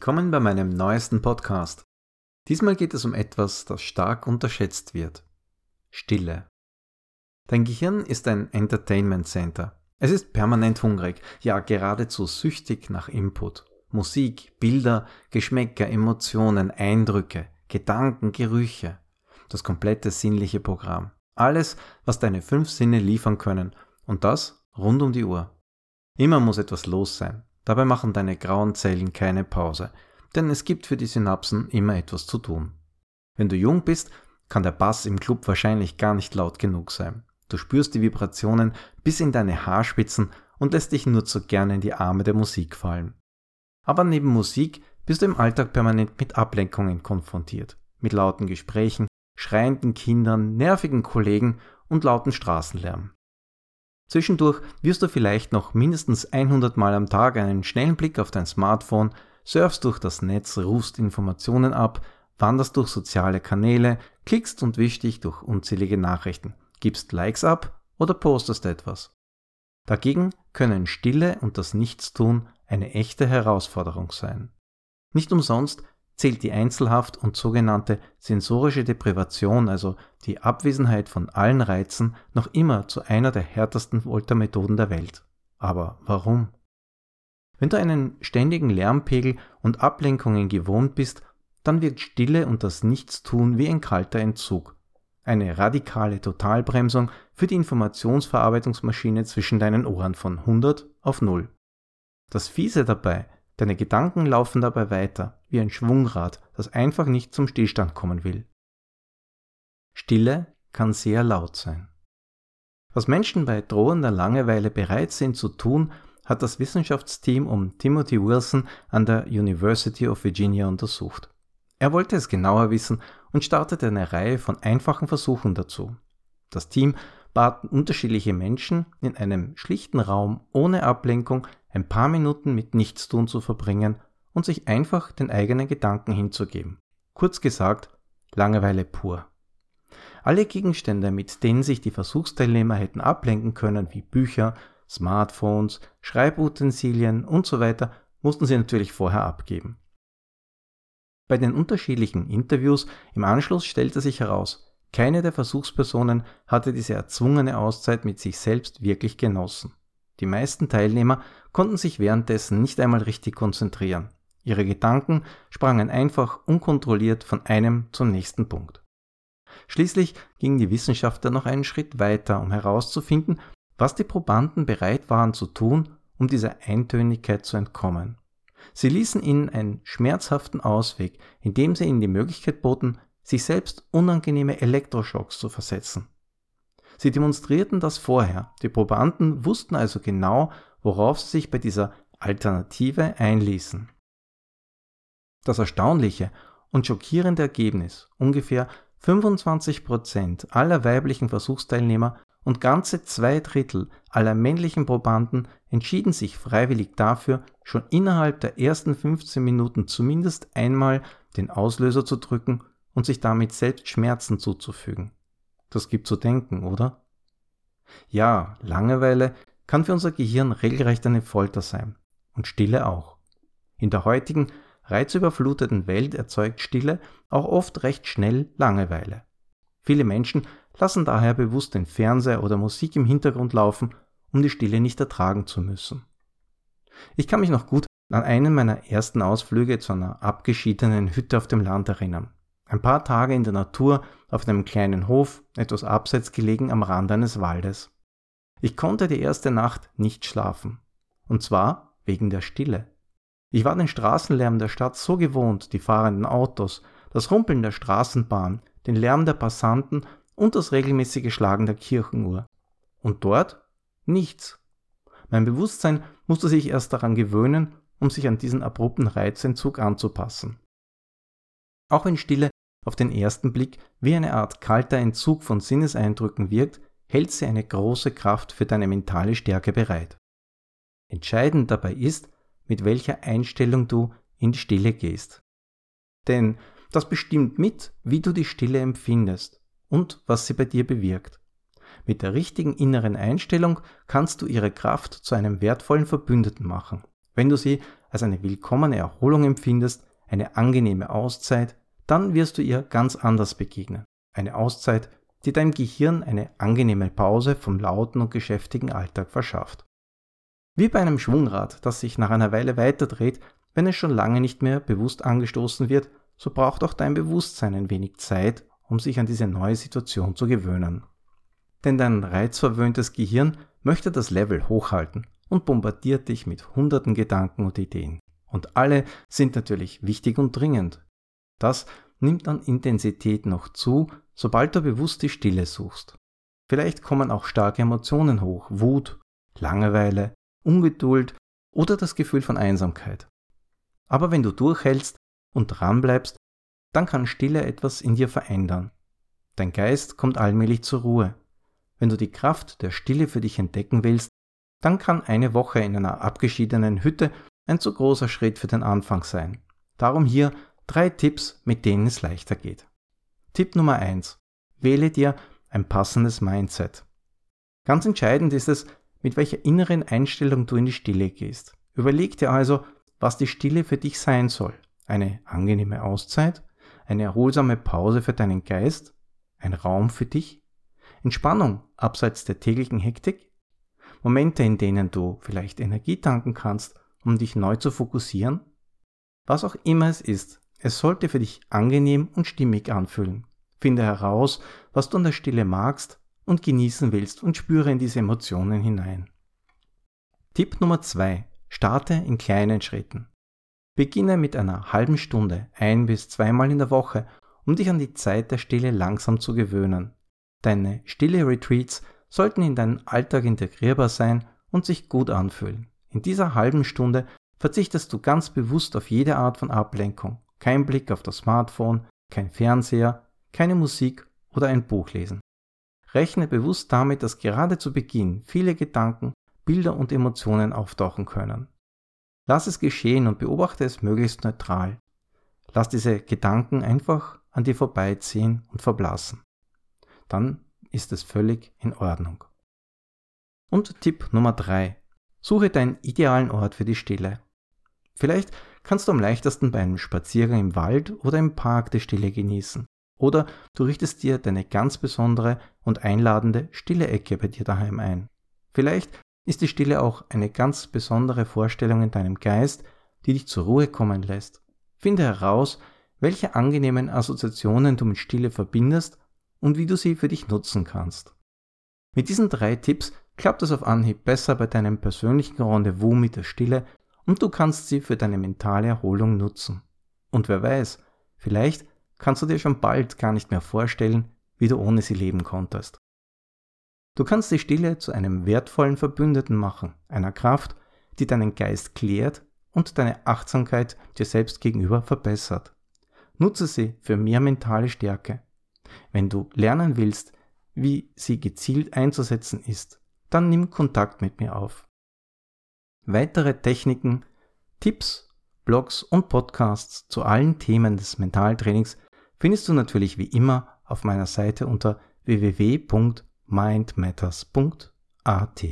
Willkommen bei meinem neuesten Podcast. Diesmal geht es um etwas, das stark unterschätzt wird. Stille. Dein Gehirn ist ein Entertainment Center. Es ist permanent hungrig, ja geradezu süchtig nach Input. Musik, Bilder, Geschmäcker, Emotionen, Eindrücke, Gedanken, Gerüche. Das komplette sinnliche Programm. Alles, was deine fünf Sinne liefern können. Und das rund um die Uhr. Immer muss etwas los sein. Dabei machen deine grauen Zellen keine Pause, denn es gibt für die Synapsen immer etwas zu tun. Wenn du jung bist, kann der Bass im Club wahrscheinlich gar nicht laut genug sein. Du spürst die Vibrationen bis in deine Haarspitzen und lässt dich nur zu gerne in die Arme der Musik fallen. Aber neben Musik bist du im Alltag permanent mit Ablenkungen konfrontiert, mit lauten Gesprächen, schreienden Kindern, nervigen Kollegen und lauten Straßenlärm. Zwischendurch wirst du vielleicht noch mindestens 100 Mal am Tag einen schnellen Blick auf dein Smartphone, surfst durch das Netz, rufst Informationen ab, wanderst durch soziale Kanäle, klickst und wischst dich durch unzählige Nachrichten, gibst Likes ab oder postest etwas. Dagegen können Stille und das Nichtstun eine echte Herausforderung sein. Nicht umsonst zählt die Einzelhaft und sogenannte sensorische Deprivation, also die Abwesenheit von allen Reizen, noch immer zu einer der härtesten Foltermethoden der Welt. Aber warum? Wenn du einen ständigen Lärmpegel und Ablenkungen gewohnt bist, dann wird Stille und das Nichtstun wie ein kalter Entzug. Eine radikale Totalbremsung für die Informationsverarbeitungsmaschine zwischen deinen Ohren von 100 auf 0. Das Fiese dabei, Deine Gedanken laufen dabei weiter, wie ein Schwungrad, das einfach nicht zum Stillstand kommen will. Stille kann sehr laut sein. Was Menschen bei drohender Langeweile bereit sind zu tun, hat das Wissenschaftsteam um Timothy Wilson an der University of Virginia untersucht. Er wollte es genauer wissen und startete eine Reihe von einfachen Versuchen dazu. Das Team baten unterschiedliche Menschen in einem schlichten Raum ohne Ablenkung ein paar Minuten mit Nichtstun zu verbringen und sich einfach den eigenen Gedanken hinzugeben. Kurz gesagt, Langeweile pur. Alle Gegenstände, mit denen sich die Versuchsteilnehmer hätten ablenken können, wie Bücher, Smartphones, Schreibutensilien und so weiter, mussten sie natürlich vorher abgeben. Bei den unterschiedlichen Interviews im Anschluss stellte sich heraus, keine der Versuchspersonen hatte diese erzwungene Auszeit mit sich selbst wirklich genossen. Die meisten Teilnehmer konnten sich währenddessen nicht einmal richtig konzentrieren. Ihre Gedanken sprangen einfach unkontrolliert von einem zum nächsten Punkt. Schließlich gingen die Wissenschaftler noch einen Schritt weiter, um herauszufinden, was die Probanden bereit waren zu tun, um dieser Eintönigkeit zu entkommen. Sie ließen ihnen einen schmerzhaften Ausweg, indem sie ihnen die Möglichkeit boten, sich selbst unangenehme Elektroschocks zu versetzen. Sie demonstrierten das vorher. Die Probanden wussten also genau, worauf sie sich bei dieser Alternative einließen. Das erstaunliche und schockierende Ergebnis, ungefähr 25% aller weiblichen Versuchsteilnehmer und ganze zwei Drittel aller männlichen Probanden entschieden sich freiwillig dafür, schon innerhalb der ersten 15 Minuten zumindest einmal den Auslöser zu drücken und sich damit selbst Schmerzen zuzufügen. Das gibt zu denken, oder? Ja, Langeweile kann für unser Gehirn regelrecht eine Folter sein. Und Stille auch. In der heutigen, reizüberfluteten Welt erzeugt Stille auch oft recht schnell Langeweile. Viele Menschen lassen daher bewusst den Fernseher oder Musik im Hintergrund laufen, um die Stille nicht ertragen zu müssen. Ich kann mich noch gut an einen meiner ersten Ausflüge zu einer abgeschiedenen Hütte auf dem Land erinnern. Ein paar Tage in der Natur auf einem kleinen Hof, etwas abseits gelegen am Rand eines Waldes. Ich konnte die erste Nacht nicht schlafen. Und zwar wegen der Stille. Ich war den Straßenlärm der Stadt so gewohnt, die fahrenden Autos, das Rumpeln der Straßenbahn, den Lärm der Passanten und das regelmäßige Schlagen der Kirchenuhr. Und dort nichts. Mein Bewusstsein musste sich erst daran gewöhnen, um sich an diesen abrupten Reizentzug anzupassen. Auch wenn Stille auf den ersten Blick wie eine Art kalter Entzug von Sinneseindrücken wirkt, hält sie eine große Kraft für deine mentale Stärke bereit. Entscheidend dabei ist, mit welcher Einstellung du in die Stille gehst. Denn das bestimmt mit, wie du die Stille empfindest und was sie bei dir bewirkt. Mit der richtigen inneren Einstellung kannst du ihre Kraft zu einem wertvollen Verbündeten machen. Wenn du sie als eine willkommene Erholung empfindest, eine angenehme Auszeit, dann wirst du ihr ganz anders begegnen. Eine Auszeit, die deinem Gehirn eine angenehme Pause vom lauten und geschäftigen Alltag verschafft. Wie bei einem Schwungrad, das sich nach einer Weile weiterdreht, wenn es schon lange nicht mehr bewusst angestoßen wird, so braucht auch dein Bewusstsein ein wenig Zeit, um sich an diese neue Situation zu gewöhnen. Denn dein reizverwöhntes Gehirn möchte das Level hochhalten und bombardiert dich mit hunderten Gedanken und Ideen. Und alle sind natürlich wichtig und dringend. Das nimmt an Intensität noch zu, sobald du bewusst die Stille suchst. Vielleicht kommen auch starke Emotionen hoch, Wut, Langeweile, Ungeduld oder das Gefühl von Einsamkeit. Aber wenn du durchhältst und dranbleibst, dann kann Stille etwas in dir verändern. Dein Geist kommt allmählich zur Ruhe. Wenn du die Kraft der Stille für dich entdecken willst, dann kann eine Woche in einer abgeschiedenen Hütte ein zu großer Schritt für den Anfang sein. Darum hier drei Tipps, mit denen es leichter geht. Tipp Nummer eins: Wähle dir ein passendes Mindset. Ganz entscheidend ist es, mit welcher inneren Einstellung du in die Stille gehst. Überleg dir also, was die Stille für dich sein soll. Eine angenehme Auszeit, eine erholsame Pause für deinen Geist, ein Raum für dich, Entspannung abseits der täglichen Hektik, Momente, in denen du vielleicht Energie tanken kannst, um dich neu zu fokussieren. Was auch immer es ist, es sollte für dich angenehm und stimmig anfühlen. Finde heraus, was du an der Stille magst und genießen willst und spüre in diese Emotionen hinein. Tipp Nummer zwei: Starte in kleinen Schritten. Beginne mit einer halben Stunde, ein bis zweimal in der Woche, um dich an die Zeit der Stille langsam zu gewöhnen. Deine stille Retreats sollten in deinen Alltag integrierbar sein und sich gut anfühlen. In dieser halben Stunde verzichtest du ganz bewusst auf jede Art von Ablenkung. Kein Blick auf das Smartphone, kein Fernseher, keine Musik oder ein Buch lesen. Rechne bewusst damit, dass gerade zu Beginn viele Gedanken, Bilder und Emotionen auftauchen können. Lass es geschehen und beobachte es möglichst neutral. Lass diese Gedanken einfach an dir vorbeiziehen und verblassen. Dann ist es völlig in Ordnung. Und Tipp Nummer 3. Suche deinen idealen Ort für die Stille. Vielleicht kannst du am leichtesten bei einem Spaziergang im Wald oder im Park die Stille genießen. Oder du richtest dir deine ganz besondere und einladende stille Ecke bei dir daheim ein. Vielleicht ist die Stille auch eine ganz besondere Vorstellung in deinem Geist, die dich zur Ruhe kommen lässt. Finde heraus, welche angenehmen Assoziationen du mit Stille verbindest und wie du sie für dich nutzen kannst. Mit diesen drei Tipps klappt es auf Anhieb besser bei deinem persönlichen Rendezvous mit der Stille und du kannst sie für deine mentale Erholung nutzen. Und wer weiß, vielleicht kannst du dir schon bald gar nicht mehr vorstellen, wie du ohne sie leben konntest. Du kannst die Stille zu einem wertvollen Verbündeten machen, einer Kraft, die deinen Geist klärt und deine Achtsamkeit dir selbst gegenüber verbessert. Nutze sie für mehr mentale Stärke. Wenn du lernen willst, wie sie gezielt einzusetzen ist, dann nimm Kontakt mit mir auf. Weitere Techniken, Tipps, Blogs und Podcasts zu allen Themen des Mentaltrainings findest du natürlich wie immer auf meiner Seite unter www.mindmatters.at.